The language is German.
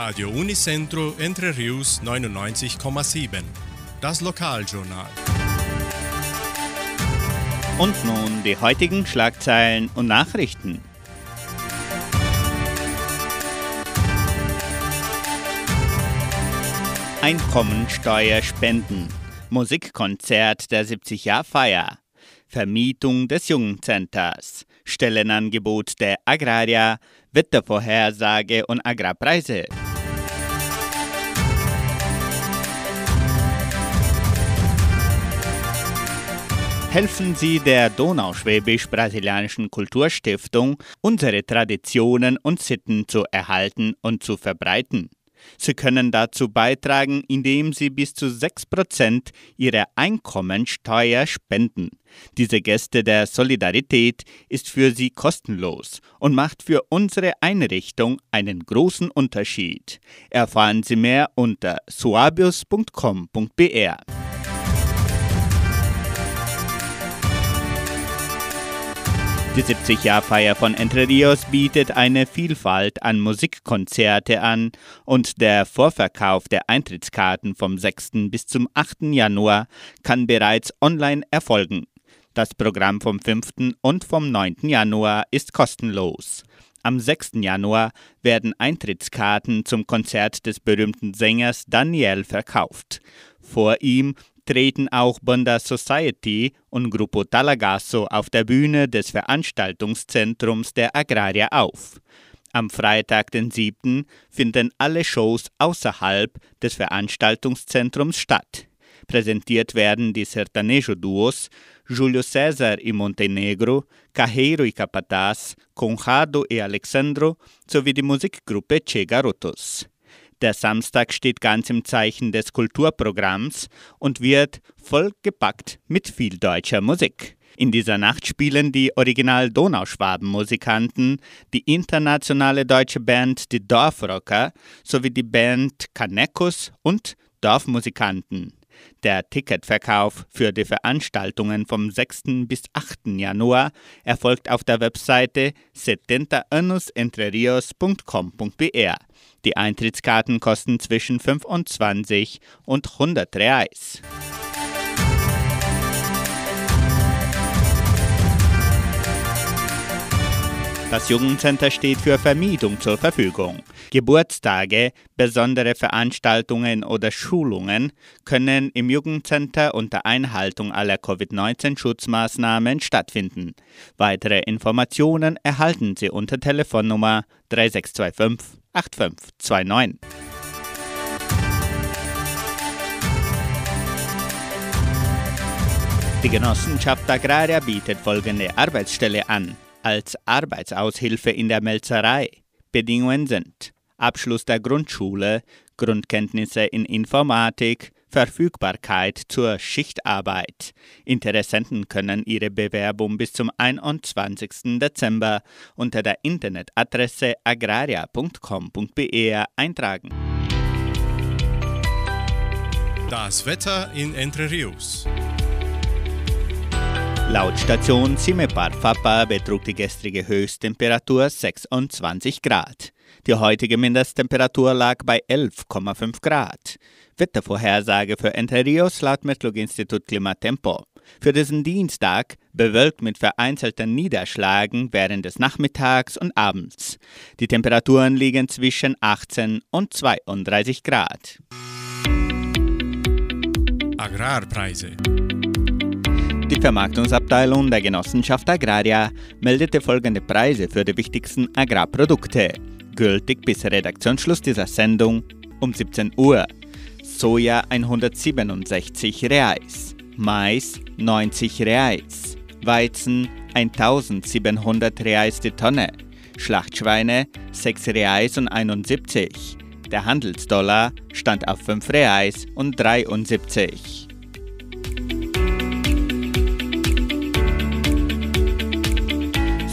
Radio Unicentro Entre Rius 99,7. Das Lokaljournal. Und nun die heutigen Schlagzeilen und Nachrichten. Einkommensteuerspenden. Musikkonzert der 70-Jahr-Feier. Vermietung des Jugendcenters. Stellenangebot der Agraria. Wettervorhersage und Agrarpreise. Helfen Sie der Donauschwäbisch-Brasilianischen Kulturstiftung, unsere Traditionen und Sitten zu erhalten und zu verbreiten. Sie können dazu beitragen, indem Sie bis zu 6% Ihrer Einkommensteuer spenden. Diese Geste der Solidarität ist für Sie kostenlos und macht für unsere Einrichtung einen großen Unterschied. Erfahren Sie mehr unter suabius.com.br. Die 70-Jahr-Feier von Entre Rios bietet eine Vielfalt an Musikkonzerte an und der Vorverkauf der Eintrittskarten vom 6. bis zum 8. Januar kann bereits online erfolgen. Das Programm vom 5. und vom 9. Januar ist kostenlos. Am 6. Januar werden Eintrittskarten zum Konzert des berühmten Sängers Daniel verkauft. Vor ihm treten auch Banda Society und Gruppo Talagasso auf der Bühne des Veranstaltungszentrums der Agraria auf. Am Freitag, den 7., finden alle Shows außerhalb des Veranstaltungszentrums statt. Präsentiert werden die Sertanejo-Duos Julio César y Montenegro, Cajeiro y Capataz, Conrado y Alexandro sowie die Musikgruppe Che Garotos. Der Samstag steht ganz im Zeichen des Kulturprogramms und wird vollgepackt mit viel deutscher Musik. In dieser Nacht spielen die Original-Donauschwaben-Musikanten, die internationale deutsche Band Die Dorfrocker sowie die Band Kanekus und Dorfmusikanten. Der Ticketverkauf für die Veranstaltungen vom 6. bis 8. Januar erfolgt auf der Webseite 70anusentrerios.com.br. Die Eintrittskarten kosten zwischen 25 und 100 Reais. Das Jugendcenter steht für Vermietung zur Verfügung. Geburtstage, besondere Veranstaltungen oder Schulungen können im Jugendcenter unter Einhaltung aller Covid-19-Schutzmaßnahmen stattfinden. Weitere Informationen erhalten Sie unter Telefonnummer 3625 8529. Die Genossenschaft Agraria bietet folgende Arbeitsstelle an als Arbeitsaushilfe in der Melzerei. Bedingungen sind Abschluss der Grundschule, Grundkenntnisse in Informatik, Verfügbarkeit zur Schichtarbeit. Interessenten können ihre Bewerbung bis zum 21. Dezember unter der Internetadresse agraria.com.br eintragen. Das Wetter in Entre Rios. Laut Station Cimepar Fapa betrug die gestrige Höchsttemperatur 26 Grad. Die heutige Mindesttemperatur lag bei 11,5 Grad. Wettervorhersage für Entre Rios laut Metlog-Institut Klimatempo. Für diesen Dienstag bewölkt mit vereinzelten Niederschlagen während des Nachmittags und Abends. Die Temperaturen liegen zwischen 18 und 32 Grad. Agrarpreise. Die Vermarktungsabteilung der Genossenschaft Agraria meldete folgende Preise für die wichtigsten Agrarprodukte, gültig bis Redaktionsschluss dieser Sendung um 17 Uhr. Soja 167 Reais, Mais 90 Reais, Weizen 1700 Reais die Tonne, Schlachtschweine 6 Reais und 71. Der Handelsdollar stand auf 5 Reais und 73.